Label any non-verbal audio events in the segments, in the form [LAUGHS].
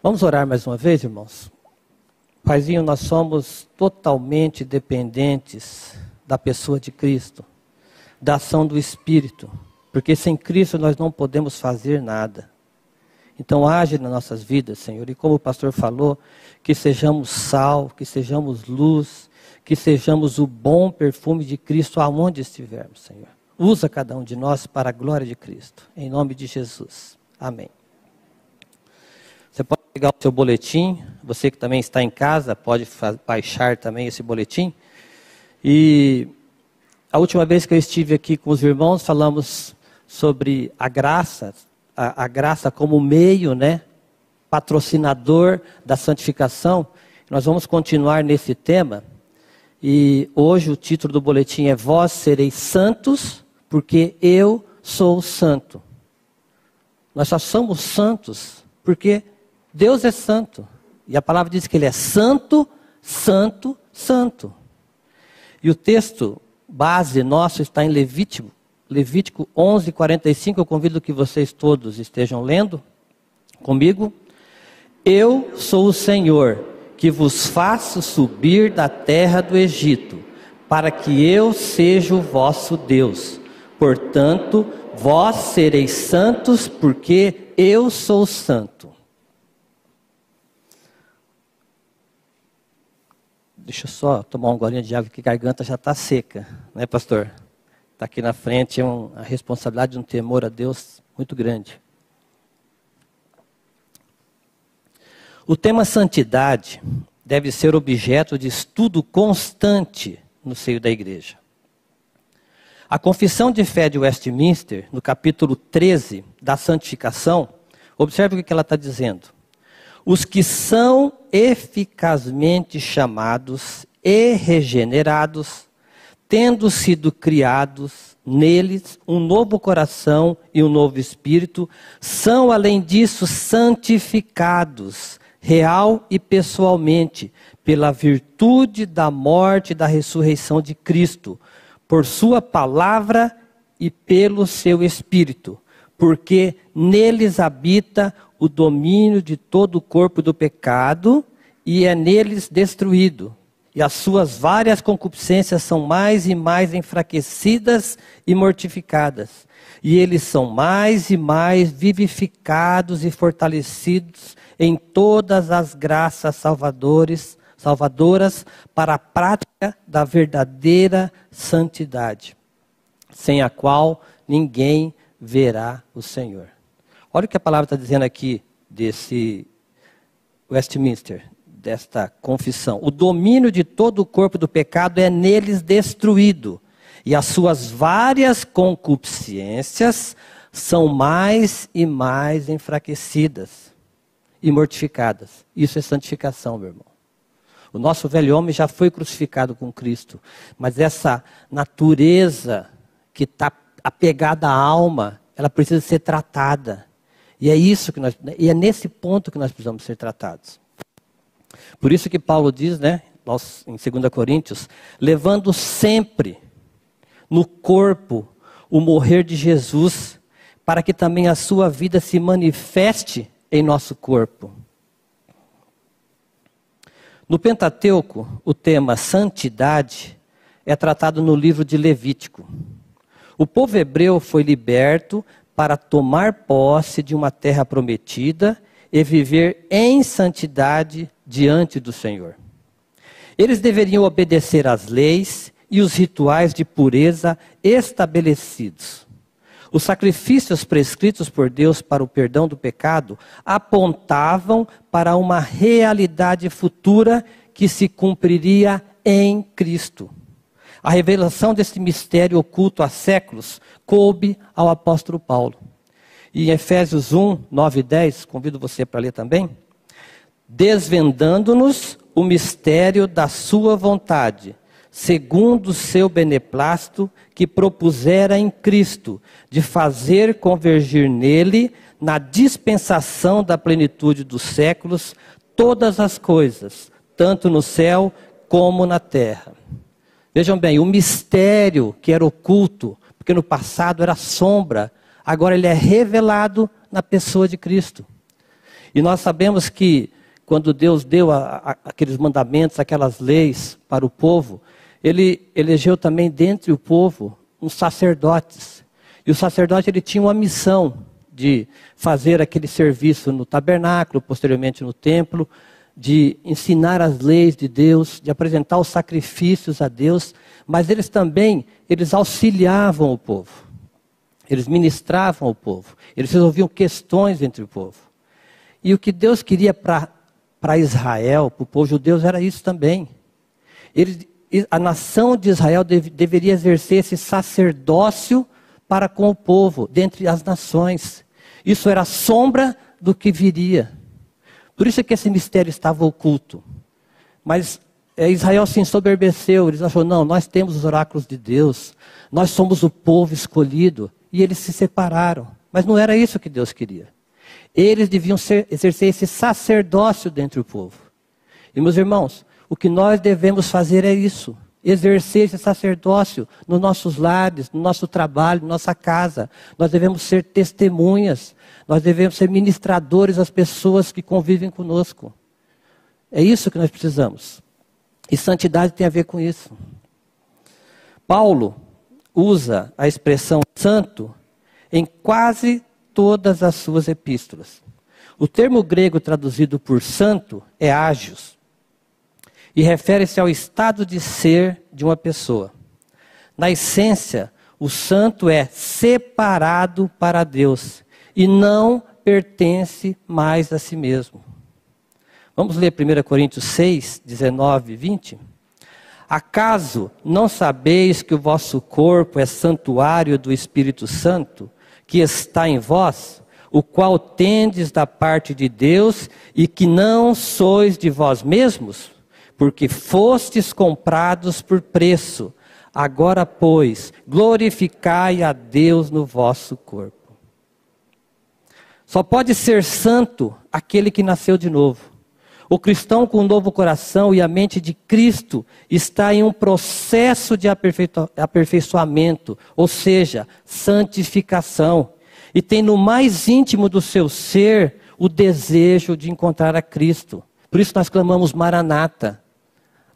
Vamos orar mais uma vez, irmãos? Paizinho, nós somos totalmente dependentes da pessoa de Cristo, da ação do Espírito, porque sem Cristo nós não podemos fazer nada. Então, age nas nossas vidas, Senhor, e como o pastor falou, que sejamos sal, que sejamos luz, que sejamos o bom perfume de Cristo aonde estivermos, Senhor. Usa cada um de nós para a glória de Cristo. Em nome de Jesus. Amém. Você pode pegar o seu boletim, você que também está em casa, pode baixar também esse boletim. E a última vez que eu estive aqui com os irmãos, falamos sobre a graça, a, a graça como meio, né, patrocinador da santificação. Nós vamos continuar nesse tema. E hoje o título do boletim é Vós sereis santos, porque eu sou santo. Nós só somos santos porque Deus é santo. E a palavra diz que Ele é santo, santo, santo. E o texto base nosso está em Levítico, Levítico 11, 45. Eu convido que vocês todos estejam lendo comigo. Eu sou o Senhor que vos faço subir da terra do Egito, para que eu seja o vosso Deus. Portanto, vós sereis santos, porque eu sou santo. Deixa eu só tomar um golinho de água, que a garganta já está seca, né, pastor? Está aqui na frente é um, a responsabilidade de um temor a Deus muito grande. O tema santidade deve ser objeto de estudo constante no seio da igreja. A Confissão de Fé de Westminster, no capítulo 13 da santificação, observe o que ela está dizendo os que são eficazmente chamados e regenerados, tendo sido criados neles um novo coração e um novo espírito, são, além disso, santificados, real e pessoalmente, pela virtude da morte e da ressurreição de Cristo, por Sua palavra e pelo seu Espírito, porque neles habita o domínio de todo o corpo do pecado e é neles destruído. E as suas várias concupiscências são mais e mais enfraquecidas e mortificadas. E eles são mais e mais vivificados e fortalecidos em todas as graças salvadores, salvadoras para a prática da verdadeira santidade, sem a qual ninguém verá o Senhor. Olha o que a palavra está dizendo aqui desse Westminster, desta confissão. O domínio de todo o corpo do pecado é neles destruído, e as suas várias concupiscências são mais e mais enfraquecidas e mortificadas. Isso é santificação, meu irmão. O nosso velho homem já foi crucificado com Cristo, mas essa natureza que está apegada à alma, ela precisa ser tratada. E é isso que nós, e é nesse ponto que nós precisamos ser tratados. Por isso que Paulo diz, né, em 2 Coríntios, levando sempre no corpo o morrer de Jesus, para que também a sua vida se manifeste em nosso corpo. No Pentateuco, o tema santidade é tratado no livro de Levítico. O povo hebreu foi liberto para tomar posse de uma terra prometida e viver em santidade diante do Senhor. Eles deveriam obedecer às leis e os rituais de pureza estabelecidos. Os sacrifícios prescritos por Deus para o perdão do pecado apontavam para uma realidade futura que se cumpriria em Cristo. A revelação desse mistério oculto há séculos coube ao apóstolo Paulo. E em Efésios 1, 9 e 10, convido você para ler também. Desvendando-nos o mistério da sua vontade, segundo o seu beneplácito, que propusera em Cristo, de fazer convergir nele, na dispensação da plenitude dos séculos, todas as coisas, tanto no céu como na terra. Vejam bem, o mistério que era oculto, porque no passado era sombra, agora ele é revelado na pessoa de Cristo. E nós sabemos que quando Deus deu a, a, aqueles mandamentos, aquelas leis para o povo, ele elegeu também dentre o povo uns sacerdotes. E o sacerdote ele tinha uma missão de fazer aquele serviço no tabernáculo, posteriormente no templo, de ensinar as leis de Deus, de apresentar os sacrifícios a Deus, mas eles também, eles auxiliavam o povo. Eles ministravam o povo. Eles resolviam questões entre o povo. E o que Deus queria para Israel, para o povo judeu, era isso também. A nação de Israel deve, deveria exercer esse sacerdócio para com o povo, dentre as nações. Isso era sombra do que viria. Por isso é que esse mistério estava oculto. Mas é, Israel se ensoberbeceu, eles acharam, não, nós temos os oráculos de Deus, nós somos o povo escolhido, e eles se separaram. Mas não era isso que Deus queria. Eles deviam ser, exercer esse sacerdócio dentro do povo. E meus irmãos, o que nós devemos fazer é isso: exercer esse sacerdócio nos nossos lares, no nosso trabalho, na nossa casa. Nós devemos ser testemunhas, nós devemos ser ministradores às pessoas que convivem conosco. É isso que nós precisamos. E santidade tem a ver com isso. Paulo usa a expressão santo em quase todas as suas epístolas. O termo grego traduzido por santo é ágios e refere-se ao estado de ser de uma pessoa. Na essência, o santo é separado para Deus e não pertence mais a si mesmo. Vamos ler 1 Coríntios 6, 19 e 20? Acaso não sabeis que o vosso corpo é santuário do Espírito Santo, que está em vós, o qual tendes da parte de Deus e que não sois de vós mesmos, porque fostes comprados por preço. Agora, pois, glorificai a Deus no vosso corpo. Só pode ser santo aquele que nasceu de novo. O cristão com um novo coração e a mente de Cristo está em um processo de aperfeiçoamento, ou seja, santificação. E tem no mais íntimo do seu ser o desejo de encontrar a Cristo. Por isso nós clamamos Maranata.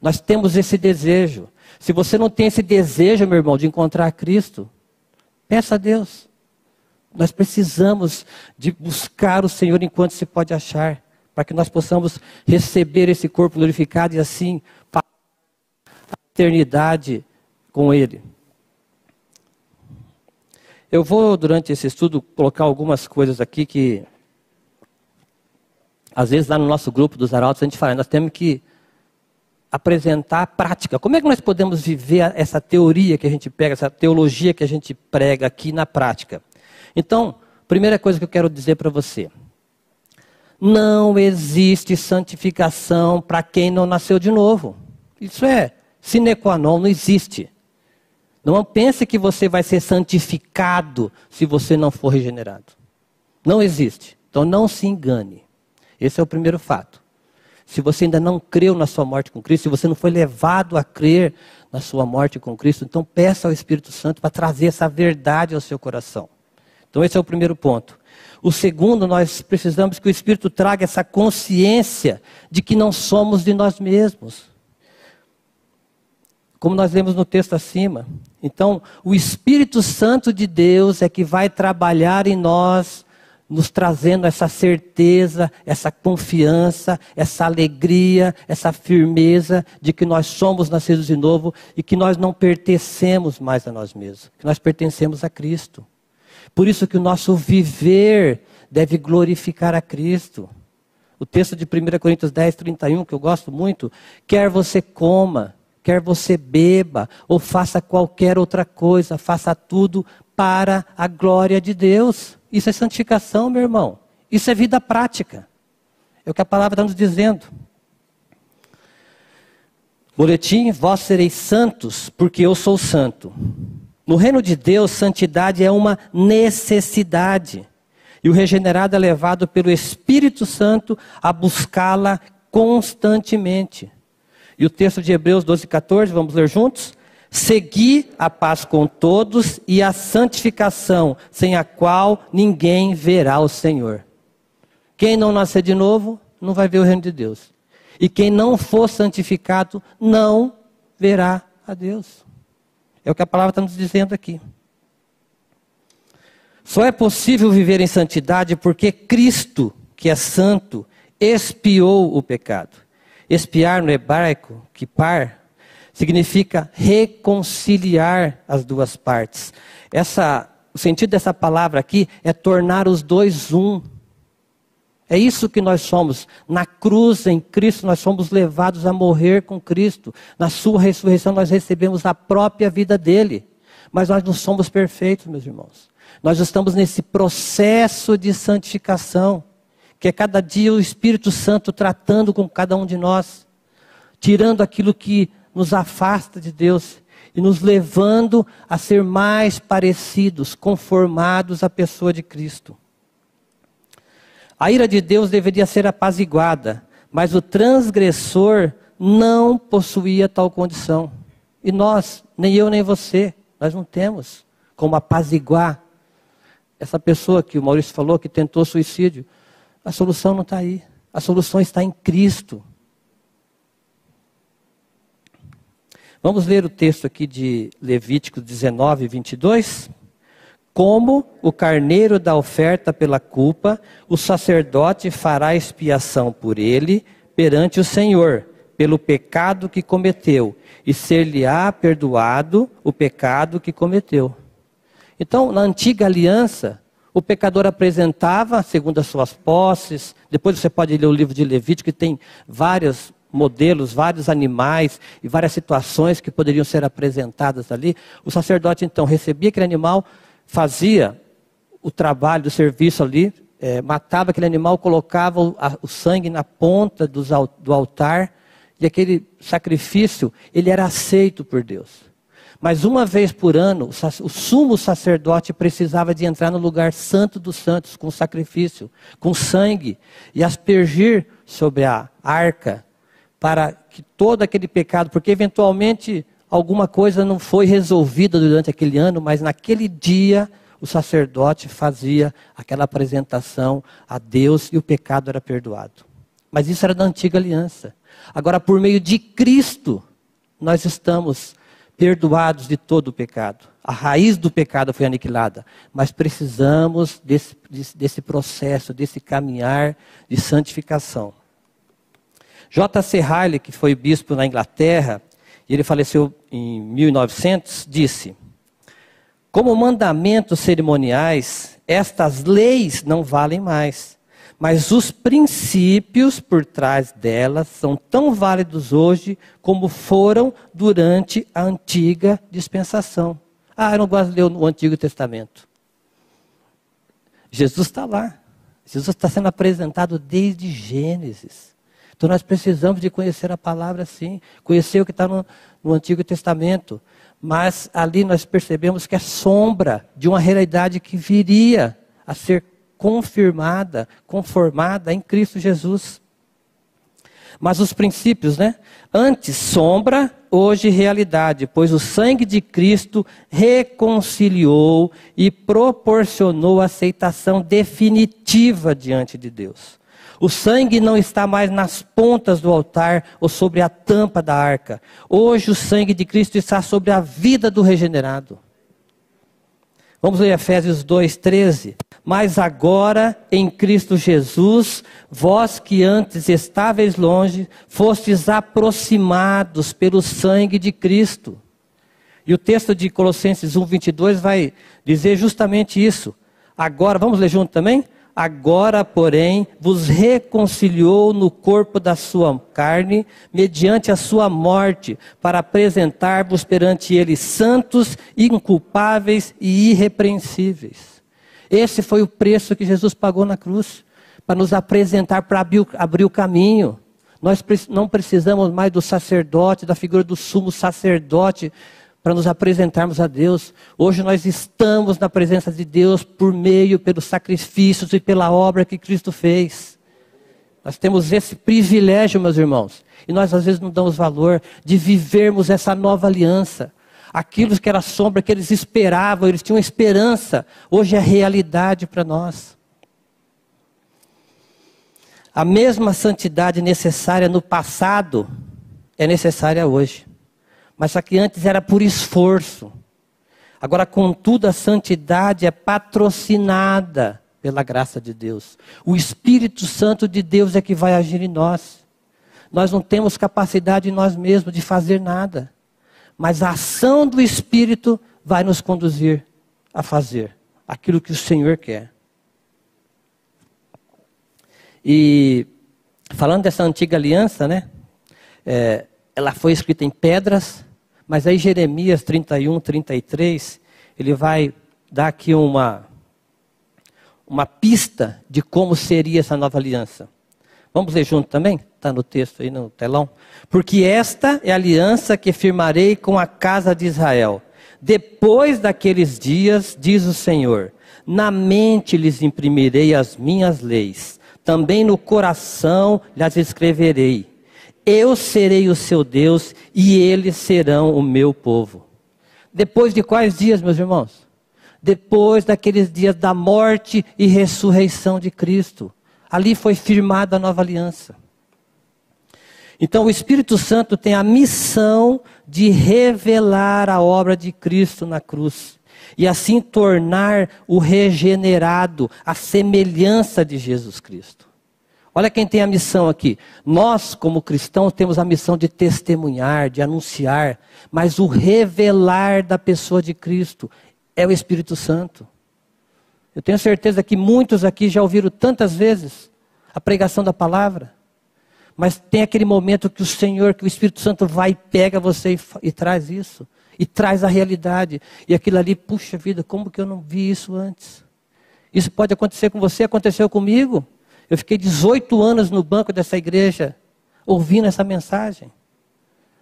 Nós temos esse desejo. Se você não tem esse desejo, meu irmão, de encontrar Cristo, peça a Deus. Nós precisamos de buscar o Senhor enquanto se pode achar para que nós possamos receber esse corpo glorificado e assim passar a eternidade com Ele. Eu vou, durante esse estudo, colocar algumas coisas aqui que, às vezes, lá no nosso grupo dos arautos, a gente fala, nós temos que apresentar a prática. Como é que nós podemos viver essa teoria que a gente pega, essa teologia que a gente prega aqui na prática? Então, primeira coisa que eu quero dizer para você. Não existe santificação para quem não nasceu de novo. Isso é sine qua non, não existe. Não pense que você vai ser santificado se você não for regenerado. Não existe. Então não se engane. Esse é o primeiro fato. Se você ainda não creu na sua morte com Cristo, se você não foi levado a crer na sua morte com Cristo, então peça ao Espírito Santo para trazer essa verdade ao seu coração. Então esse é o primeiro ponto. O segundo, nós precisamos que o Espírito traga essa consciência de que não somos de nós mesmos. Como nós lemos no texto acima. Então, o Espírito Santo de Deus é que vai trabalhar em nós, nos trazendo essa certeza, essa confiança, essa alegria, essa firmeza de que nós somos nascidos de novo e que nós não pertencemos mais a nós mesmos, que nós pertencemos a Cristo. Por isso que o nosso viver deve glorificar a Cristo. O texto de 1 Coríntios 10, 31, que eu gosto muito, quer você coma, quer você beba, ou faça qualquer outra coisa, faça tudo para a glória de Deus. Isso é santificação, meu irmão. Isso é vida prática. É o que a palavra está nos dizendo. Boletim, vós sereis santos, porque eu sou santo. No reino de Deus, santidade é uma necessidade. E o regenerado é levado pelo Espírito Santo a buscá-la constantemente. E o texto de Hebreus 12, 14, vamos ler juntos? Segui a paz com todos e a santificação, sem a qual ninguém verá o Senhor. Quem não nascer de novo, não vai ver o reino de Deus. E quem não for santificado, não verá a Deus. É o que a palavra está nos dizendo aqui. Só é possível viver em santidade porque Cristo, que é santo, expiou o pecado. Expiar no hebraico, kipar, significa reconciliar as duas partes. Essa, o sentido dessa palavra aqui é tornar os dois um. É isso que nós somos. Na cruz, em Cristo, nós somos levados a morrer com Cristo. Na Sua ressurreição, nós recebemos a própria vida dele. Mas nós não somos perfeitos, meus irmãos. Nós estamos nesse processo de santificação, que é cada dia o Espírito Santo tratando com cada um de nós, tirando aquilo que nos afasta de Deus e nos levando a ser mais parecidos, conformados à pessoa de Cristo. A ira de Deus deveria ser apaziguada, mas o transgressor não possuía tal condição. E nós, nem eu nem você, nós não temos como apaziguar essa pessoa que o Maurício falou que tentou suicídio. A solução não está aí. A solução está em Cristo. Vamos ler o texto aqui de Levítico 19, 22 como o carneiro da oferta pela culpa, o sacerdote fará expiação por ele perante o Senhor, pelo pecado que cometeu, e ser-lhe-á perdoado o pecado que cometeu. Então, na antiga aliança, o pecador apresentava, segundo as suas posses, depois você pode ler o livro de Levítico, que tem vários modelos, vários animais e várias situações que poderiam ser apresentadas ali. O sacerdote, então, recebia aquele animal, fazia o trabalho do serviço ali, é, matava aquele animal, colocava o, a, o sangue na ponta dos, do altar, e aquele sacrifício, ele era aceito por Deus. Mas uma vez por ano, o, sumo sacerdote precisava de entrar no lugar santo dos santos com sacrifício, com sangue, e aspergir sobre a arca, para que todo aquele pecado, porque eventualmente alguma coisa não foi resolvida durante aquele ano, mas naquele dia o sacerdote fazia aquela apresentação a Deus e o pecado era perdoado. Mas isso era da antiga aliança. Agora, por meio de Cristo, nós estamos perdoados de todo o pecado. A raiz do pecado foi aniquilada, mas precisamos desse, desse processo, desse caminhar de santificação. J.C. Riley, que foi bispo na Inglaterra, e ele faleceu em 1900, disse: Como mandamentos cerimoniais, estas leis não valem mais, mas os princípios por trás delas são tão válidos hoje como foram durante a antiga dispensação. Ah, eu não gosto de ler o Antigo Testamento. Jesus está lá. Jesus está sendo apresentado desde Gênesis. Então nós precisamos de conhecer a palavra sim, conhecer o que está no, no Antigo Testamento. Mas ali nós percebemos que é sombra de uma realidade que viria a ser confirmada, conformada em Cristo Jesus. Mas os princípios, né? Antes sombra, hoje realidade, pois o sangue de Cristo reconciliou e proporcionou aceitação definitiva diante de Deus. O sangue não está mais nas pontas do altar ou sobre a tampa da arca. Hoje o sangue de Cristo está sobre a vida do regenerado. Vamos ler Efésios 2:13. Mas agora em Cristo Jesus, vós que antes estáveis longe, fostes aproximados pelo sangue de Cristo. E o texto de Colossenses 1:22 vai dizer justamente isso. Agora, vamos ler junto também? Agora, porém, vos reconciliou no corpo da sua carne, mediante a sua morte, para apresentar-vos perante ele santos, inculpáveis e irrepreensíveis. Esse foi o preço que Jesus pagou na cruz, para nos apresentar, para abrir, abrir o caminho. Nós não precisamos mais do sacerdote, da figura do sumo sacerdote, para nos apresentarmos a Deus. Hoje nós estamos na presença de Deus por meio, pelos sacrifícios e pela obra que Cristo fez. Nós temos esse privilégio, meus irmãos, e nós às vezes não damos valor de vivermos essa nova aliança. Aquilo que era sombra que eles esperavam, eles tinham esperança, hoje é realidade para nós. A mesma santidade necessária no passado é necessária hoje. Mas só que antes era por esforço. Agora, contudo, a santidade é patrocinada pela graça de Deus. O Espírito Santo de Deus é que vai agir em nós. Nós não temos capacidade em nós mesmos de fazer nada. Mas a ação do Espírito vai nos conduzir a fazer aquilo que o Senhor quer. E falando dessa antiga aliança, né? É, ela foi escrita em pedras, mas aí Jeremias 31, 33, ele vai dar aqui uma, uma pista de como seria essa nova aliança. Vamos ler junto também? Está no texto aí no telão. Porque esta é a aliança que firmarei com a casa de Israel. Depois daqueles dias, diz o Senhor, na mente lhes imprimirei as minhas leis também no coração lhes escreverei. Eu serei o seu Deus e eles serão o meu povo. Depois de quais dias, meus irmãos? Depois daqueles dias da morte e ressurreição de Cristo. Ali foi firmada a nova aliança. Então, o Espírito Santo tem a missão de revelar a obra de Cristo na cruz e assim tornar o regenerado a semelhança de Jesus Cristo. Olha quem tem a missão aqui. Nós, como cristãos, temos a missão de testemunhar, de anunciar, mas o revelar da pessoa de Cristo é o Espírito Santo. Eu tenho certeza que muitos aqui já ouviram tantas vezes a pregação da palavra, mas tem aquele momento que o Senhor, que o Espírito Santo vai e pega você e, e traz isso e traz a realidade. E aquilo ali, puxa vida, como que eu não vi isso antes? Isso pode acontecer com você, aconteceu comigo. Eu fiquei 18 anos no banco dessa igreja, ouvindo essa mensagem.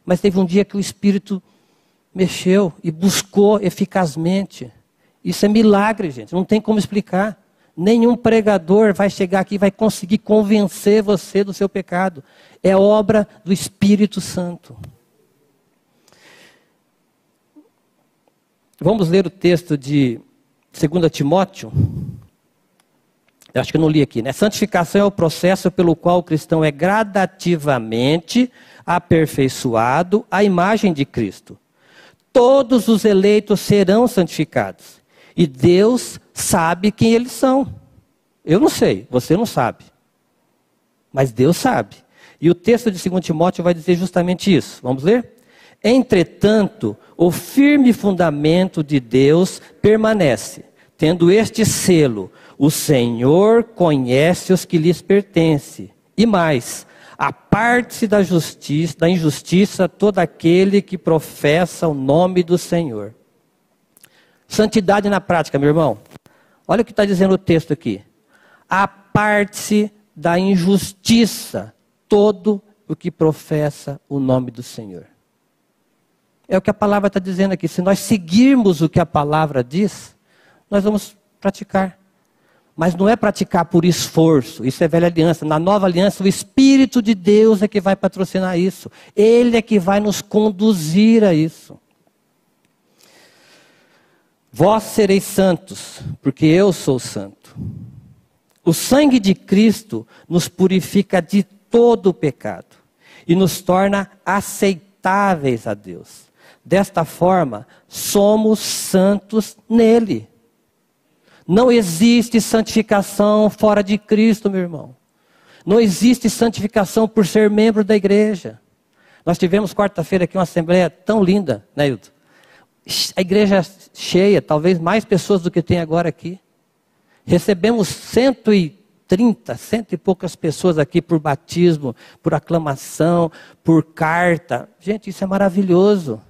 Mas teve um dia que o Espírito mexeu e buscou eficazmente. Isso é milagre, gente, não tem como explicar. Nenhum pregador vai chegar aqui e vai conseguir convencer você do seu pecado. É obra do Espírito Santo. Vamos ler o texto de 2 Timóteo. Eu acho que eu não li aqui, né? Santificação é o processo pelo qual o cristão é gradativamente aperfeiçoado à imagem de Cristo. Todos os eleitos serão santificados. E Deus sabe quem eles são. Eu não sei, você não sabe. Mas Deus sabe. E o texto de 2 Timóteo vai dizer justamente isso. Vamos ler? Entretanto, o firme fundamento de Deus permanece, tendo este selo: o Senhor conhece os que lhes pertencem. E mais, aparte-se da justiça, da injustiça todo aquele que professa o nome do Senhor. Santidade na prática, meu irmão. Olha o que está dizendo o texto aqui. Aparte-se da injustiça todo o que professa o nome do Senhor. É o que a palavra está dizendo aqui. Se nós seguirmos o que a palavra diz, nós vamos praticar. Mas não é praticar por esforço, isso é velha aliança. Na nova aliança, o Espírito de Deus é que vai patrocinar isso. Ele é que vai nos conduzir a isso. Vós sereis santos, porque eu sou santo. O sangue de Cristo nos purifica de todo o pecado e nos torna aceitáveis a Deus. Desta forma, somos santos nele. Não existe santificação fora de Cristo, meu irmão. Não existe santificação por ser membro da igreja. Nós tivemos quarta-feira aqui uma assembleia tão linda, né, Hilton? A igreja cheia, talvez mais pessoas do que tem agora aqui. Recebemos 130, cento e poucas pessoas aqui por batismo, por aclamação, por carta. Gente, isso é maravilhoso.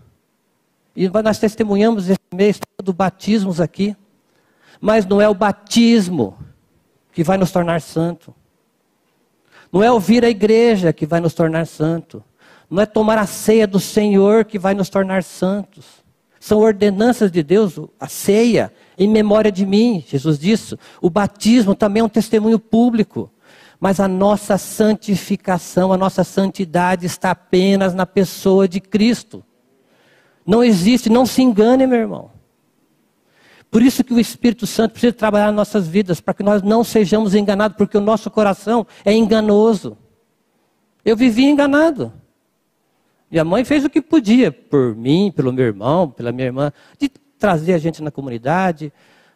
E nós testemunhamos esse mês todo batismos aqui. Mas não é o batismo que vai nos tornar santo. Não é ouvir a igreja que vai nos tornar santo. Não é tomar a ceia do Senhor que vai nos tornar santos. São ordenanças de Deus, a ceia, em memória de mim, Jesus disse. O batismo também é um testemunho público. Mas a nossa santificação, a nossa santidade está apenas na pessoa de Cristo. Não existe, não se engane, meu irmão. Por isso que o Espírito Santo precisa trabalhar nossas vidas, para que nós não sejamos enganados, porque o nosso coração é enganoso. Eu vivi enganado. E a mãe fez o que podia por mim, pelo meu irmão, pela minha irmã, de trazer a gente na comunidade,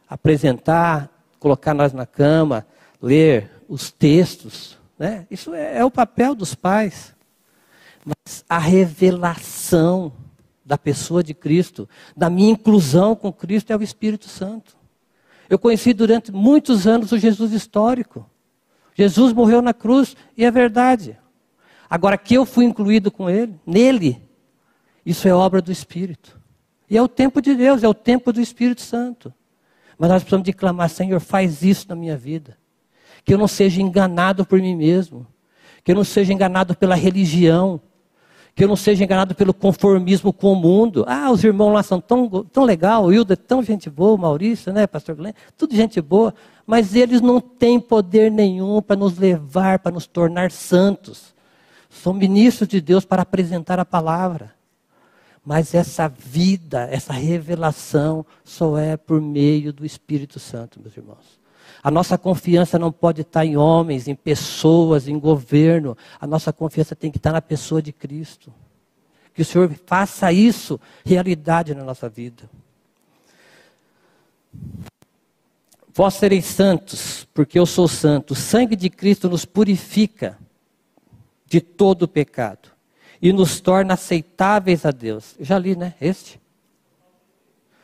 apresentar, colocar nós na cama, ler os textos. Né? Isso é, é o papel dos pais. Mas a revelação da pessoa de Cristo, da minha inclusão com Cristo, é o Espírito Santo. Eu conheci durante muitos anos o Jesus histórico. Jesus morreu na cruz e é verdade. Agora que eu fui incluído com ele, nele, isso é obra do Espírito. E é o tempo de Deus, é o tempo do Espírito Santo. Mas nós precisamos de clamar, Senhor, faz isso na minha vida. Que eu não seja enganado por mim mesmo. Que eu não seja enganado pela religião que eu não seja enganado pelo conformismo com o mundo. Ah, os irmãos lá são tão, tão legal, o Hilda é tão gente boa, o Maurício, né, pastor Glenn, tudo gente boa, mas eles não têm poder nenhum para nos levar, para nos tornar santos. São ministros de Deus para apresentar a palavra. Mas essa vida, essa revelação, só é por meio do Espírito Santo, meus irmãos. A nossa confiança não pode estar em homens, em pessoas, em governo. A nossa confiança tem que estar na pessoa de Cristo. Que o Senhor faça isso realidade na nossa vida. Vós sereis santos, porque eu sou santo. O sangue de Cristo nos purifica de todo pecado e nos torna aceitáveis a Deus. Eu já li, né? Este?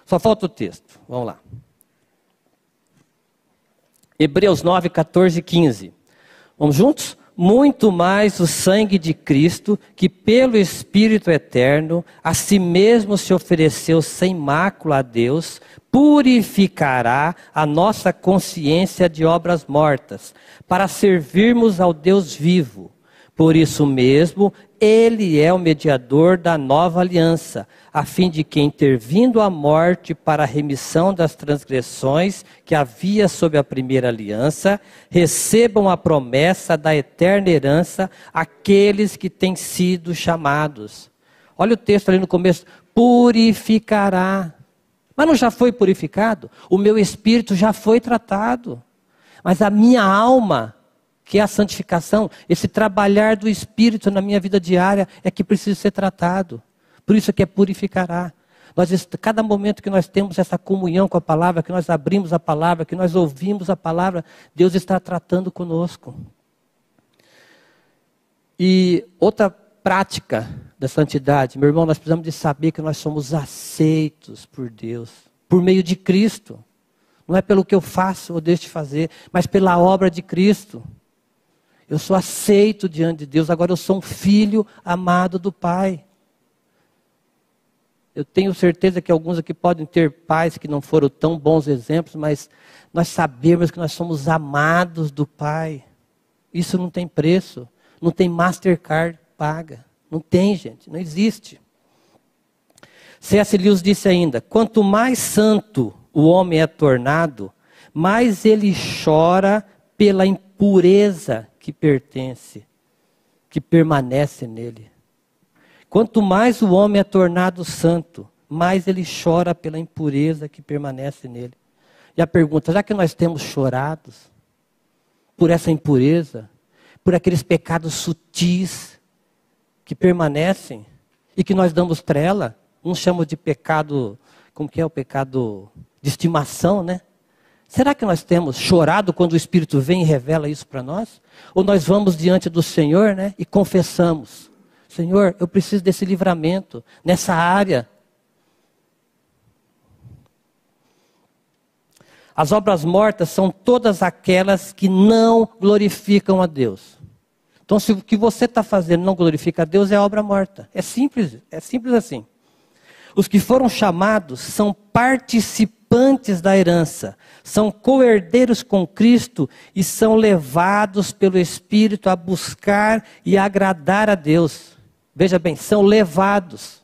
Só falta o texto. Vamos lá. Hebreus 9, 14 e 15. Vamos juntos? Muito mais o sangue de Cristo, que pelo Espírito eterno a si mesmo se ofereceu sem mácula a Deus, purificará a nossa consciência de obras mortas, para servirmos ao Deus vivo. Por isso mesmo, ele é o mediador da nova aliança, a fim de que, intervindo a morte para a remissão das transgressões que havia sob a primeira aliança, recebam a promessa da eterna herança aqueles que têm sido chamados. Olha o texto ali no começo: purificará. Mas não já foi purificado? O meu espírito já foi tratado. Mas a minha alma, que é a santificação, esse trabalhar do espírito na minha vida diária, é que precisa ser tratado. Por isso que é purificará. Nós, cada momento que nós temos essa comunhão com a palavra, que nós abrimos a palavra, que nós ouvimos a palavra, Deus está tratando conosco. E outra prática da santidade, meu irmão, nós precisamos de saber que nós somos aceitos por Deus, por meio de Cristo. Não é pelo que eu faço ou deixo de fazer, mas pela obra de Cristo. Eu sou aceito diante de Deus, agora eu sou um filho amado do Pai. Eu tenho certeza que alguns aqui podem ter pais que não foram tão bons exemplos, mas nós sabemos que nós somos amados do Pai. Isso não tem preço, não tem Mastercard paga. Não tem, gente, não existe. C.S. Lewis disse ainda: quanto mais santo o homem é tornado, mais ele chora pela impureza que pertence, que permanece nele. Quanto mais o homem é tornado santo, mais ele chora pela impureza que permanece nele. E a pergunta: já que nós temos chorados por essa impureza, por aqueles pecados sutis que permanecem e que nós damos trela, uns chamam de pecado, como que é o pecado de estimação, né? Será que nós temos chorado quando o Espírito vem e revela isso para nós? Ou nós vamos diante do Senhor, né, e confessamos? Senhor, eu preciso desse livramento nessa área. As obras mortas são todas aquelas que não glorificam a Deus. Então, se o que você está fazendo não glorifica a Deus, é obra morta. É simples, é simples assim. Os que foram chamados são participantes da herança, são co-herdeiros com Cristo e são levados pelo Espírito a buscar e agradar a Deus. Veja bem, são levados.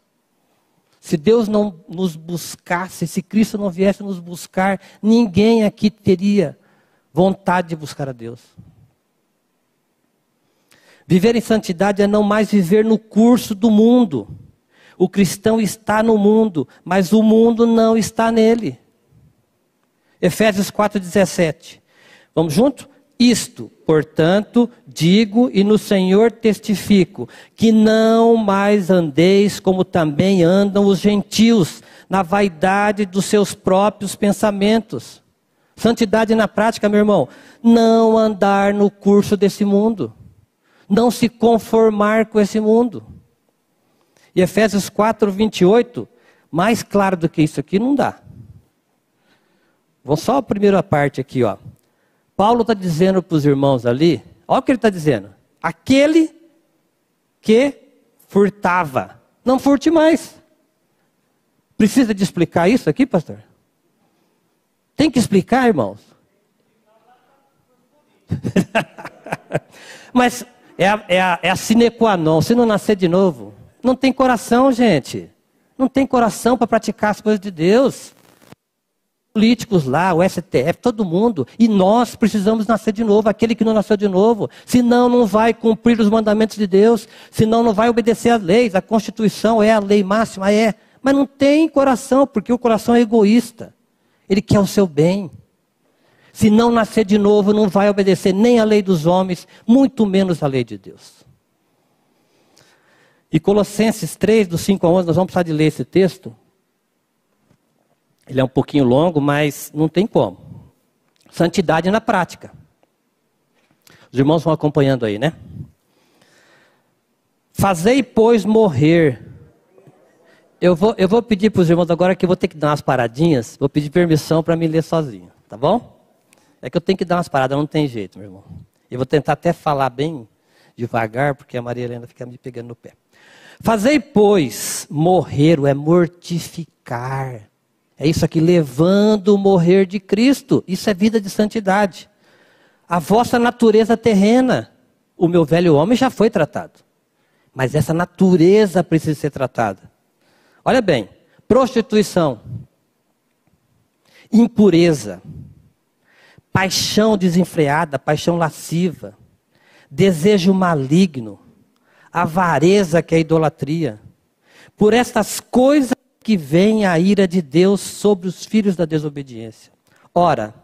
Se Deus não nos buscasse, se Cristo não viesse nos buscar, ninguém aqui teria vontade de buscar a Deus. Viver em santidade é não mais viver no curso do mundo. O cristão está no mundo, mas o mundo não está nele. Efésios 4,17. Vamos junto? Isto, portanto, digo e no Senhor testifico, que não mais andeis como também andam os gentios, na vaidade dos seus próprios pensamentos. Santidade na prática, meu irmão, não andar no curso desse mundo, não se conformar com esse mundo. E Efésios 4, 28, mais claro do que isso aqui não dá. Vou só a primeira parte aqui, ó. Paulo está dizendo para os irmãos ali, olha o que ele está dizendo. Aquele que furtava, não furte mais. Precisa de explicar isso aqui, pastor? Tem que explicar, irmãos? [LAUGHS] Mas é a, é, a, é a sine qua non. Se não nascer de novo, não tem coração, gente. Não tem coração para praticar as coisas de Deus políticos lá, o STF, todo mundo. E nós precisamos nascer de novo, aquele que não nasceu de novo. Senão não vai cumprir os mandamentos de Deus, senão não vai obedecer às leis. A Constituição é a lei máxima, é. Mas não tem coração, porque o coração é egoísta. Ele quer o seu bem. Se não nascer de novo, não vai obedecer nem à lei dos homens, muito menos à lei de Deus. E Colossenses 3, do 5 a 11, nós vamos precisar de ler esse texto. Ele é um pouquinho longo, mas não tem como. Santidade na prática. Os irmãos vão acompanhando aí, né? Fazei, pois, morrer. Eu vou, eu vou pedir para os irmãos agora que eu vou ter que dar umas paradinhas. Vou pedir permissão para me ler sozinho, tá bom? É que eu tenho que dar umas paradas, não tem jeito, meu irmão. Eu vou tentar até falar bem devagar, porque a Maria Helena fica me pegando no pé. Fazei, pois, morrer, é mortificar é isso aqui, levando o morrer de Cristo. Isso é vida de santidade. A vossa natureza terrena, o meu velho homem já foi tratado. Mas essa natureza precisa ser tratada. Olha bem, prostituição, impureza, paixão desenfreada, paixão lasciva, desejo maligno, avareza que é idolatria. Por estas coisas que vem a ira de Deus sobre os filhos da desobediência. Ora,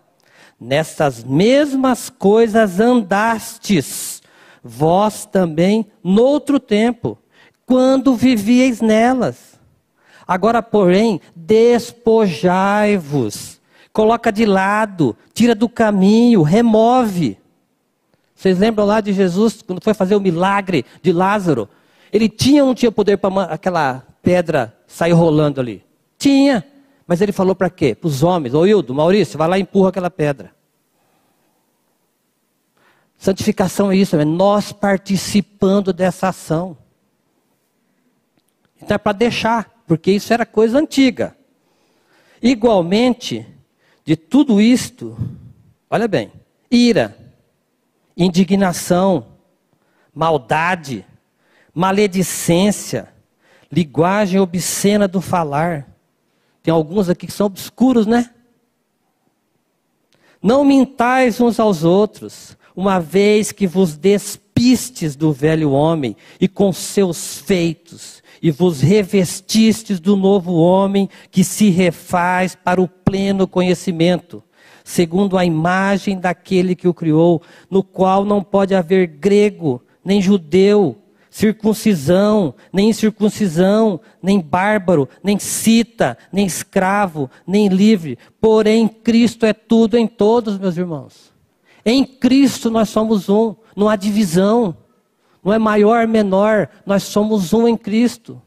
nessas mesmas coisas andastes, vós também, noutro tempo, quando vivieis nelas. Agora, porém, despojai-vos, coloca de lado, tira do caminho, remove. Vocês lembram lá de Jesus, quando foi fazer o milagre de Lázaro? Ele tinha ou não tinha poder para aquela pedra sair rolando ali? Tinha. Mas ele falou para quê? Para os homens. Ô Hildo, Maurício, vai lá e empurra aquela pedra. Santificação é isso, é nós participando dessa ação. Então é para deixar, porque isso era coisa antiga. Igualmente, de tudo isto, olha bem, ira, indignação, maldade, maledicência, linguagem obscena do falar. Tem alguns aqui que são obscuros, né? Não mintais uns aos outros, uma vez que vos despistes do velho homem e com seus feitos, e vos revestistes do novo homem que se refaz para o pleno conhecimento, segundo a imagem daquele que o criou, no qual não pode haver grego, nem judeu, circuncisão, nem incircuncisão, nem bárbaro, nem cita, nem escravo, nem livre. Porém, Cristo é tudo em todos, meus irmãos. Em Cristo nós somos um, não há divisão, não é maior, menor, nós somos um em Cristo.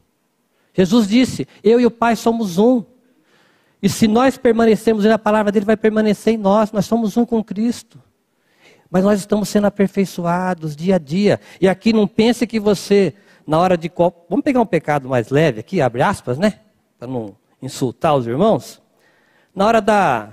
Jesus disse: Eu e o Pai somos um. E se nós permanecemos na palavra dele, vai permanecer em nós, nós somos um com Cristo. Mas nós estamos sendo aperfeiçoados dia a dia. E aqui não pense que você, na hora de. Vamos pegar um pecado mais leve aqui, abre aspas, né? Para não insultar os irmãos. Na hora da,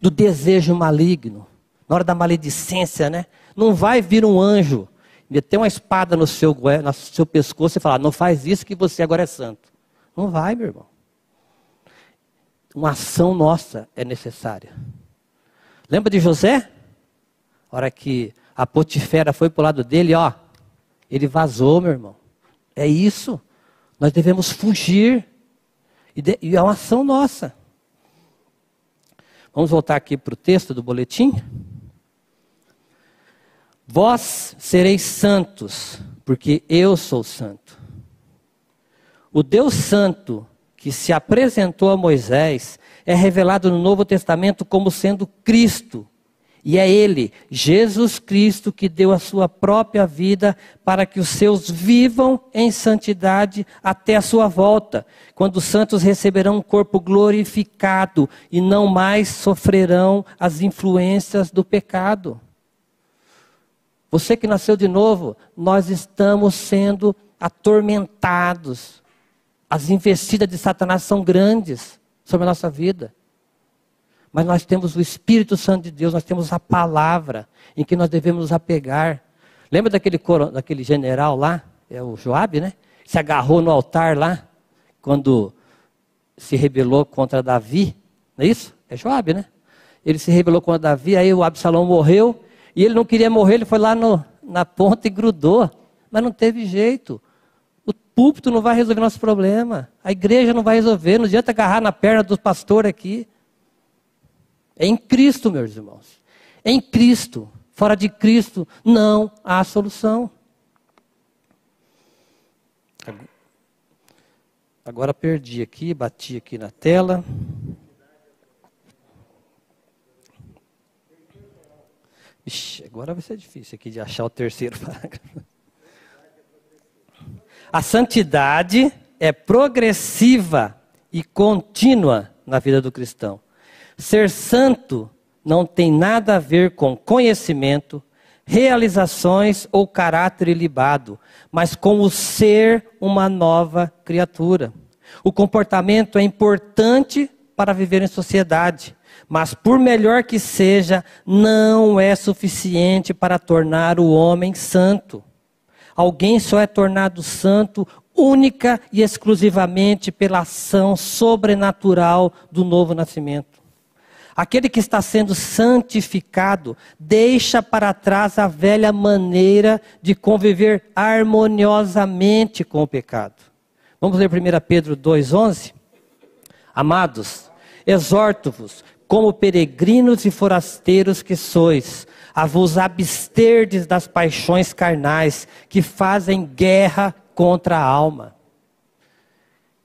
do desejo maligno, na hora da maledicência, né? Não vai vir um anjo meter uma espada no seu, no seu pescoço e falar: não faz isso que você agora é santo. Não vai, meu irmão. Uma ação nossa é necessária. Lembra de José? A hora que a Potifera foi para o lado dele, ó, ele vazou, meu irmão. É isso. Nós devemos fugir. E, de, e é uma ação nossa. Vamos voltar aqui para o texto do boletim. Vós sereis santos, porque eu sou santo. O Deus Santo que se apresentou a Moisés é revelado no Novo Testamento como sendo Cristo. E é Ele, Jesus Cristo, que deu a sua própria vida para que os seus vivam em santidade até a sua volta, quando os santos receberão um corpo glorificado e não mais sofrerão as influências do pecado. Você que nasceu de novo, nós estamos sendo atormentados as investidas de Satanás são grandes sobre a nossa vida. Mas nós temos o Espírito Santo de Deus, nós temos a palavra em que nós devemos nos apegar. Lembra daquele, coro, daquele general lá, é o Joabe, né? Se agarrou no altar lá, quando se rebelou contra Davi, não é isso? É Joabe, né? Ele se rebelou contra Davi, aí o Absalão morreu, e ele não queria morrer, ele foi lá no, na ponta e grudou, mas não teve jeito púlpito não vai resolver nosso problema. A igreja não vai resolver. Não adianta agarrar na perna do pastor aqui. É em Cristo, meus irmãos. É em Cristo. Fora de Cristo não há solução. Agora perdi aqui, bati aqui na tela. Ixi, agora vai ser difícil aqui de achar o terceiro [LAUGHS] parágrafo. A santidade é progressiva e contínua na vida do cristão. Ser santo não tem nada a ver com conhecimento, realizações ou caráter ilibado, mas com o ser uma nova criatura. O comportamento é importante para viver em sociedade, mas por melhor que seja, não é suficiente para tornar o homem santo. Alguém só é tornado santo única e exclusivamente pela ação sobrenatural do novo nascimento. Aquele que está sendo santificado deixa para trás a velha maneira de conviver harmoniosamente com o pecado. Vamos ler 1 Pedro 2,11? Amados, exorto-vos, como peregrinos e forasteiros que sois, a vos absterdes das paixões carnais que fazem guerra contra a alma.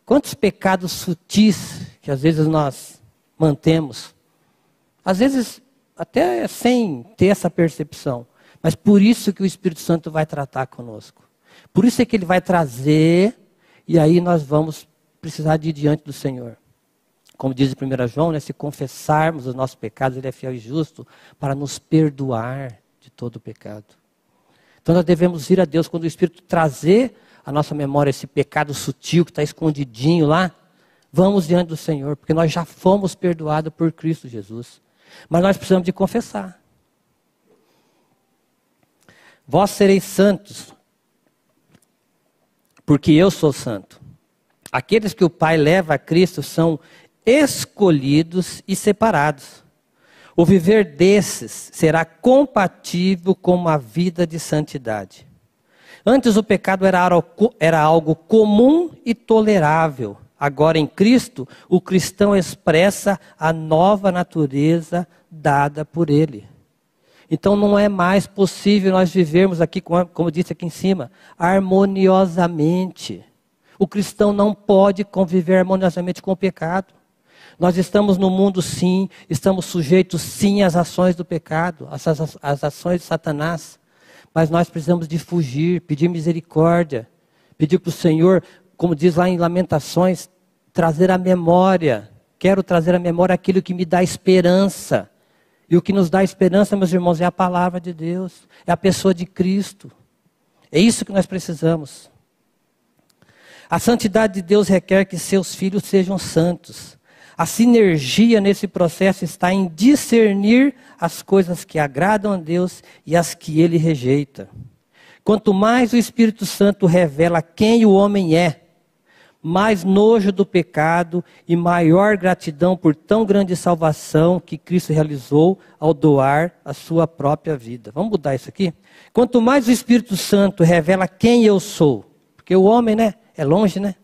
Quantos pecados sutis que às vezes nós mantemos, às vezes até sem ter essa percepção, mas por isso que o Espírito Santo vai tratar conosco. Por isso é que ele vai trazer, e aí nós vamos precisar de ir diante do Senhor. Como diz em 1 João, né, se confessarmos os nossos pecados, Ele é fiel e justo para nos perdoar de todo o pecado. Então nós devemos ir a Deus quando o Espírito trazer à nossa memória esse pecado sutil que está escondidinho lá. Vamos diante do Senhor, porque nós já fomos perdoados por Cristo Jesus. Mas nós precisamos de confessar. Vós sereis santos, porque eu sou santo. Aqueles que o Pai leva a Cristo são escolhidos e separados. O viver desses será compatível com uma vida de santidade. Antes o pecado era algo comum e tolerável. Agora em Cristo, o cristão expressa a nova natureza dada por Ele. Então não é mais possível nós vivermos aqui, como disse aqui em cima, harmoniosamente. O cristão não pode conviver harmoniosamente com o pecado. Nós estamos no mundo, sim, estamos sujeitos, sim, às ações do pecado, às, às, às ações de Satanás. Mas nós precisamos de fugir, pedir misericórdia, pedir para o Senhor, como diz lá em Lamentações, trazer a memória. Quero trazer a memória aquilo que me dá esperança. E o que nos dá esperança, meus irmãos, é a palavra de Deus, é a pessoa de Cristo. É isso que nós precisamos. A santidade de Deus requer que seus filhos sejam santos. A sinergia nesse processo está em discernir as coisas que agradam a Deus e as que ele rejeita. Quanto mais o Espírito Santo revela quem o homem é, mais nojo do pecado e maior gratidão por tão grande salvação que Cristo realizou ao doar a sua própria vida. Vamos mudar isso aqui? Quanto mais o Espírito Santo revela quem eu sou, porque o homem, né, é longe, né?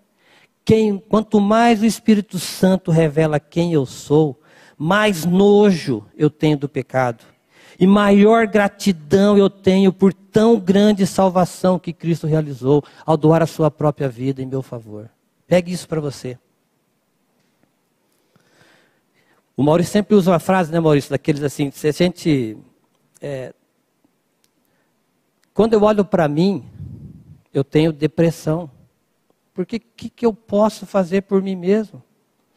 Quem, quanto mais o Espírito Santo revela quem eu sou, mais nojo eu tenho do pecado. E maior gratidão eu tenho por tão grande salvação que Cristo realizou ao doar a sua própria vida em meu favor. Pegue isso para você. O Maurício sempre usa uma frase, né, Maurício, daqueles assim, se a gente. É, quando eu olho para mim, eu tenho depressão. Porque o que, que eu posso fazer por mim mesmo?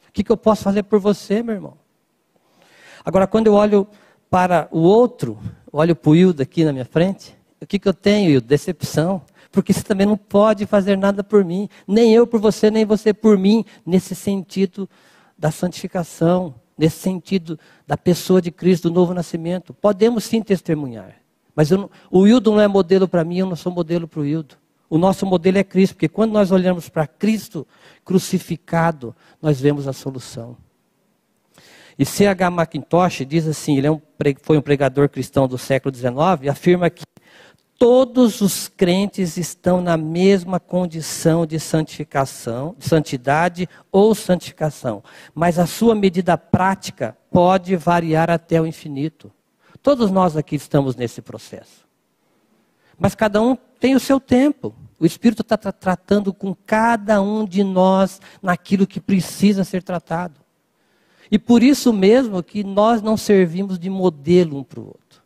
O que, que eu posso fazer por você, meu irmão? Agora, quando eu olho para o outro, olho para o Hildo aqui na minha frente, o que, que eu tenho, Hildo? Decepção. Porque você também não pode fazer nada por mim, nem eu por você, nem você por mim, nesse sentido da santificação, nesse sentido da pessoa de Cristo, do novo nascimento. Podemos sim testemunhar. Mas não, o Hildo não é modelo para mim, eu não sou modelo para o Hildo. O nosso modelo é Cristo, porque quando nós olhamos para Cristo crucificado, nós vemos a solução. E C.H. Mackintosh diz assim, ele é um, foi um pregador cristão do século XIX, e afirma que todos os crentes estão na mesma condição de santificação, de santidade ou santificação, mas a sua medida prática pode variar até o infinito. Todos nós aqui estamos nesse processo. Mas cada um tem o seu tempo. O Espírito está tratando com cada um de nós naquilo que precisa ser tratado. E por isso mesmo que nós não servimos de modelo um para o outro.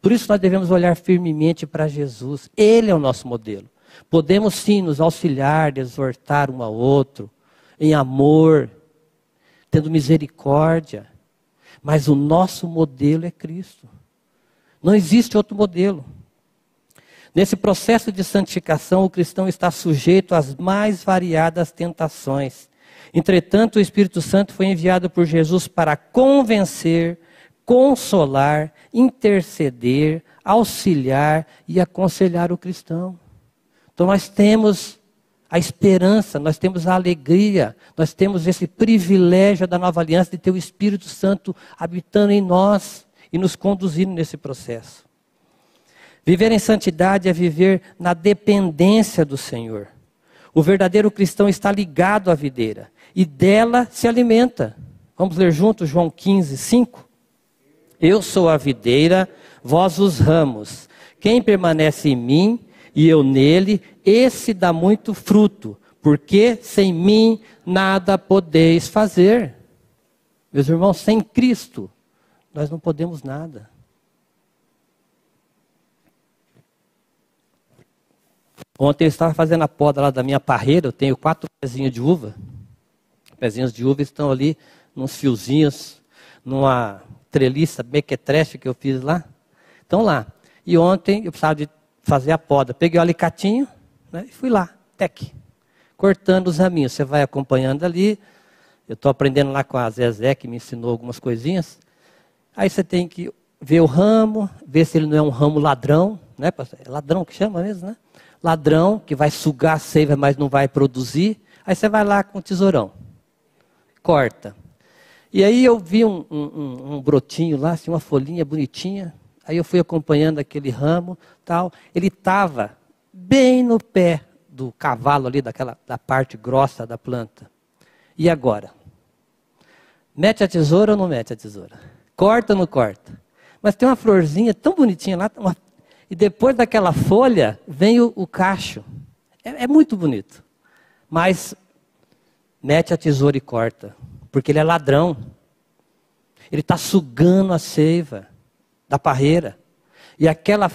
Por isso nós devemos olhar firmemente para Jesus. Ele é o nosso modelo. Podemos sim nos auxiliar, exortar um ao outro, em amor, tendo misericórdia. Mas o nosso modelo é Cristo. Não existe outro modelo. Nesse processo de santificação, o cristão está sujeito às mais variadas tentações. Entretanto, o Espírito Santo foi enviado por Jesus para convencer, consolar, interceder, auxiliar e aconselhar o cristão. Então, nós temos a esperança, nós temos a alegria, nós temos esse privilégio da nova aliança de ter o Espírito Santo habitando em nós e nos conduzindo nesse processo. Viver em santidade é viver na dependência do Senhor. O verdadeiro cristão está ligado à videira e dela se alimenta. Vamos ler juntos João 15, 5? Eu sou a videira, vós os ramos. Quem permanece em mim e eu nele, esse dá muito fruto, porque sem mim nada podeis fazer. Meus irmãos, sem Cristo, nós não podemos nada. Ontem eu estava fazendo a poda lá da minha parreira, eu tenho quatro pezinhos de uva. Pezinhos de uva estão ali, nos fiozinhos, numa treliça mequetrefe que eu fiz lá. Estão lá. E ontem eu precisava de fazer a poda. Peguei o alicatinho né, e fui lá, tec, cortando os raminhos. Você vai acompanhando ali. Eu estou aprendendo lá com a Zezé, que me ensinou algumas coisinhas. Aí você tem que ver o ramo, ver se ele não é um ramo ladrão, né? É ladrão que chama mesmo, né? Ladrão que vai sugar a seiva, mas não vai produzir. Aí você vai lá com o tesourão, corta. E aí eu vi um, um, um brotinho lá, assim, uma folhinha bonitinha. Aí eu fui acompanhando aquele ramo, tal. Ele estava bem no pé do cavalo ali, daquela da parte grossa da planta. E agora? Mete a tesoura ou não mete a tesoura? Corta ou não corta? Mas tem uma florzinha tão bonitinha lá, uma e depois daquela folha vem o, o cacho. É, é muito bonito. Mas mete a tesoura e corta. Porque ele é ladrão. Ele está sugando a seiva da parreira. E aquela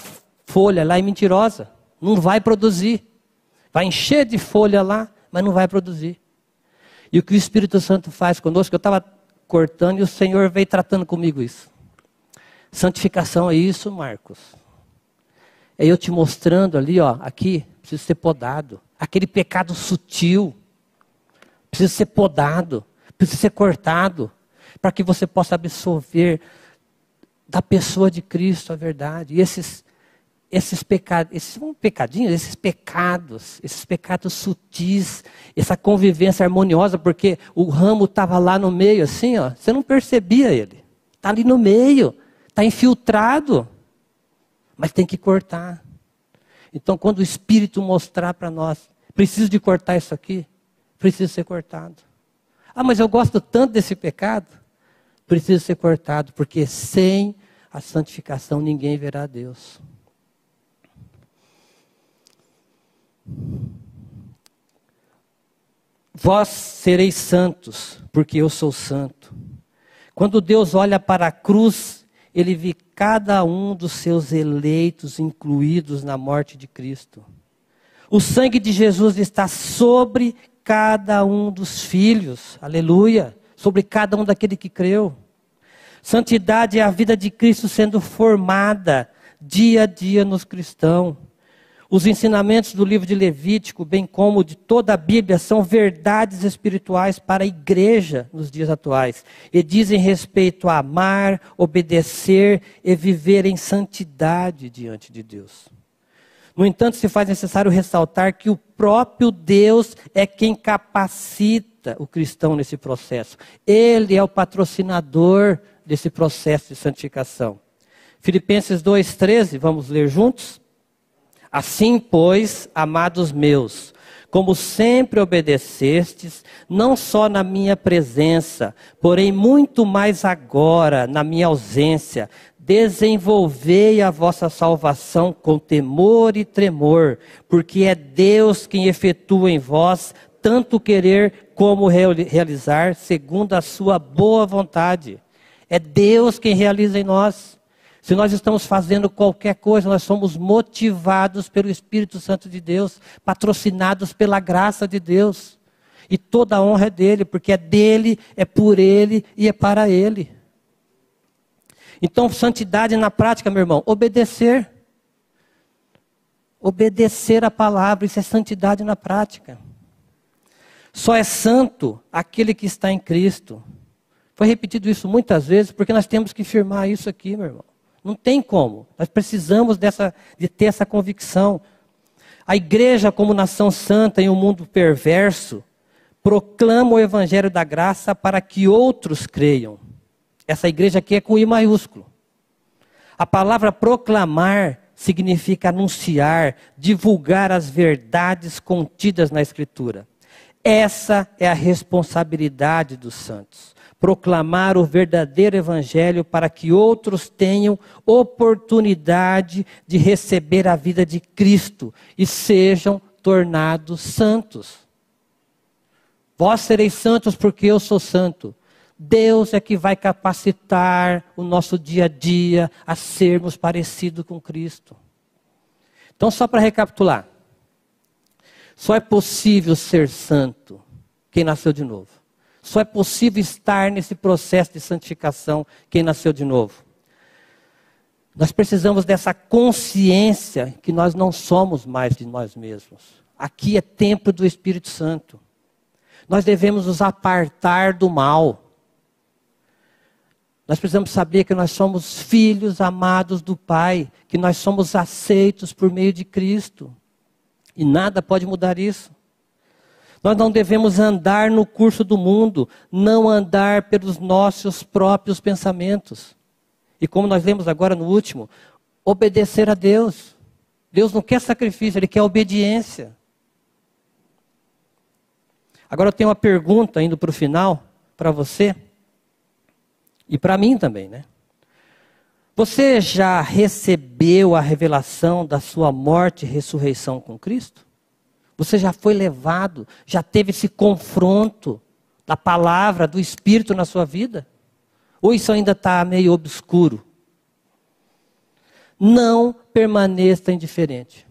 folha lá é mentirosa. Não vai produzir. Vai encher de folha lá, mas não vai produzir. E o que o Espírito Santo faz conosco, eu estava cortando e o Senhor veio tratando comigo isso. Santificação é isso, Marcos. É eu te mostrando ali, ó, aqui, precisa ser podado. Aquele pecado sutil precisa ser podado, precisa ser cortado, para que você possa absorver da pessoa de Cristo a verdade. E esses esses pecados, esses pecadinhos, esses pecados, esses pecados sutis, essa convivência harmoniosa, porque o ramo estava lá no meio, assim, ó, você não percebia ele. Está ali no meio, está infiltrado mas tem que cortar. Então, quando o Espírito mostrar para nós, preciso de cortar isso aqui, precisa ser cortado. Ah, mas eu gosto tanto desse pecado. precisa ser cortado, porque sem a santificação ninguém verá Deus. Vós sereis santos, porque eu sou santo. Quando Deus olha para a cruz, ele vê cada um dos seus eleitos incluídos na morte de Cristo. O sangue de Jesus está sobre cada um dos filhos, aleluia, sobre cada um daquele que creu. Santidade é a vida de Cristo sendo formada dia a dia nos cristãos. Os ensinamentos do livro de Levítico, bem como de toda a Bíblia, são verdades espirituais para a igreja nos dias atuais e dizem respeito a amar, obedecer e viver em santidade diante de Deus. No entanto, se faz necessário ressaltar que o próprio Deus é quem capacita o cristão nesse processo. Ele é o patrocinador desse processo de santificação. Filipenses 2,13, vamos ler juntos? Assim, pois, amados meus, como sempre obedecestes, não só na minha presença, porém muito mais agora, na minha ausência, desenvolvei a vossa salvação com temor e tremor, porque é Deus quem efetua em vós tanto querer como realizar, segundo a sua boa vontade. É Deus quem realiza em nós. Se nós estamos fazendo qualquer coisa, nós somos motivados pelo Espírito Santo de Deus, patrocinados pela graça de Deus. E toda a honra é dele, porque é dele, é por ele e é para ele. Então, santidade na prática, meu irmão, obedecer. Obedecer a palavra, isso é santidade na prática. Só é santo aquele que está em Cristo. Foi repetido isso muitas vezes, porque nós temos que firmar isso aqui, meu irmão. Não tem como. Nós precisamos dessa, de ter essa convicção. A igreja, como nação santa em um mundo perverso, proclama o evangelho da graça para que outros creiam. Essa igreja aqui é com I maiúsculo. A palavra proclamar significa anunciar, divulgar as verdades contidas na Escritura. Essa é a responsabilidade dos santos proclamar o verdadeiro evangelho para que outros tenham oportunidade de receber a vida de Cristo e sejam tornados santos. Vós sereis santos porque eu sou santo. Deus é que vai capacitar o nosso dia a dia a sermos parecidos com Cristo. Então, só para recapitular: só é possível ser santo quem nasceu de novo. Só é possível estar nesse processo de santificação quem nasceu de novo. Nós precisamos dessa consciência que nós não somos mais de nós mesmos. Aqui é templo do Espírito Santo. Nós devemos nos apartar do mal. Nós precisamos saber que nós somos filhos amados do Pai, que nós somos aceitos por meio de Cristo. E nada pode mudar isso. Nós não devemos andar no curso do mundo, não andar pelos nossos próprios pensamentos. E como nós lemos agora no último, obedecer a Deus. Deus não quer sacrifício, Ele quer obediência. Agora eu tenho uma pergunta indo para o final, para você e para mim também, né? Você já recebeu a revelação da sua morte e ressurreição com Cristo? Você já foi levado, já teve esse confronto da palavra, do Espírito na sua vida? Ou isso ainda está meio obscuro? Não permaneça indiferente.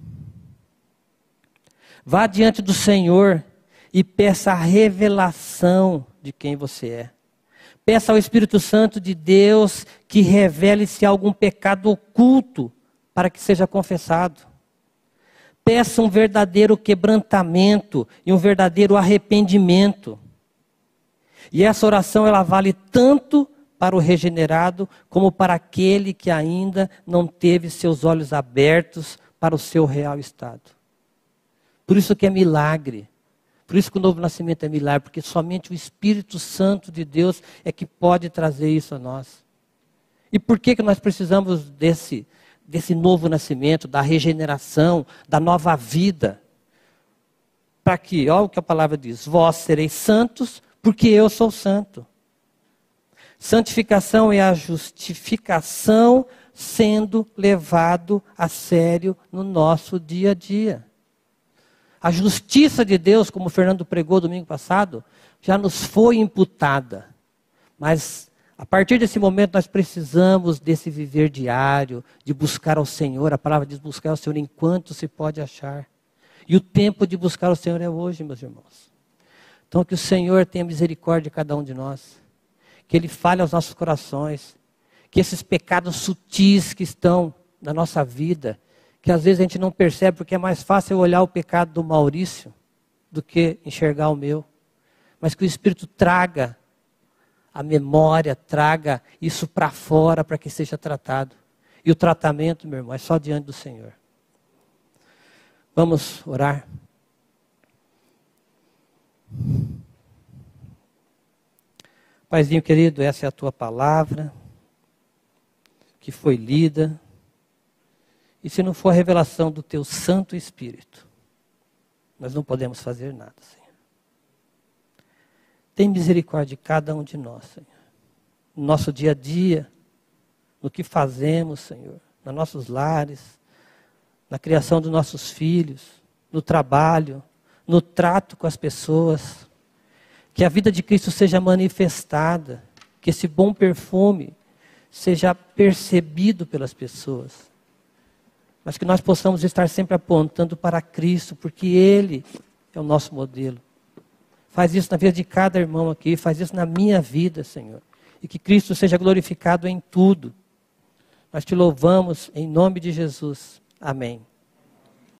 Vá diante do Senhor e peça a revelação de quem você é. Peça ao Espírito Santo de Deus que revele se há algum pecado oculto para que seja confessado. Peça um verdadeiro quebrantamento e um verdadeiro arrependimento. E essa oração ela vale tanto para o regenerado como para aquele que ainda não teve seus olhos abertos para o seu real estado. Por isso que é milagre. Por isso que o novo nascimento é milagre, porque somente o Espírito Santo de Deus é que pode trazer isso a nós. E por que, que nós precisamos desse, desse novo nascimento, da regeneração, da nova vida. Para que, olha o que a palavra diz: vós sereis santos, porque eu sou santo. Santificação é a justificação sendo levado a sério no nosso dia a dia. A justiça de Deus, como o Fernando pregou domingo passado, já nos foi imputada. Mas a partir desse momento nós precisamos desse viver diário, de buscar ao Senhor. A palavra diz buscar ao Senhor enquanto se pode achar. E o tempo de buscar o Senhor é hoje, meus irmãos. Então que o Senhor tenha misericórdia de cada um de nós. Que Ele fale aos nossos corações. Que esses pecados sutis que estão na nossa vida, que às vezes a gente não percebe, porque é mais fácil olhar o pecado do Maurício do que enxergar o meu. Mas que o Espírito traga a memória, traga isso para fora para que seja tratado. E o tratamento, meu irmão, é só diante do Senhor. Vamos orar. Paizinho querido, essa é a tua palavra que foi lida. E se não for a revelação do teu Santo Espírito, nós não podemos fazer nada, Senhor. Tem misericórdia de cada um de nós, Senhor. No nosso dia a dia, no que fazemos, Senhor, nos nossos lares, na criação dos nossos filhos, no trabalho, no trato com as pessoas. Que a vida de Cristo seja manifestada, que esse bom perfume seja percebido pelas pessoas mas que nós possamos estar sempre apontando para Cristo, porque Ele é o nosso modelo. Faz isso na vida de cada irmão aqui, faz isso na minha vida, Senhor. E que Cristo seja glorificado em tudo. Nós te louvamos em nome de Jesus. Amém.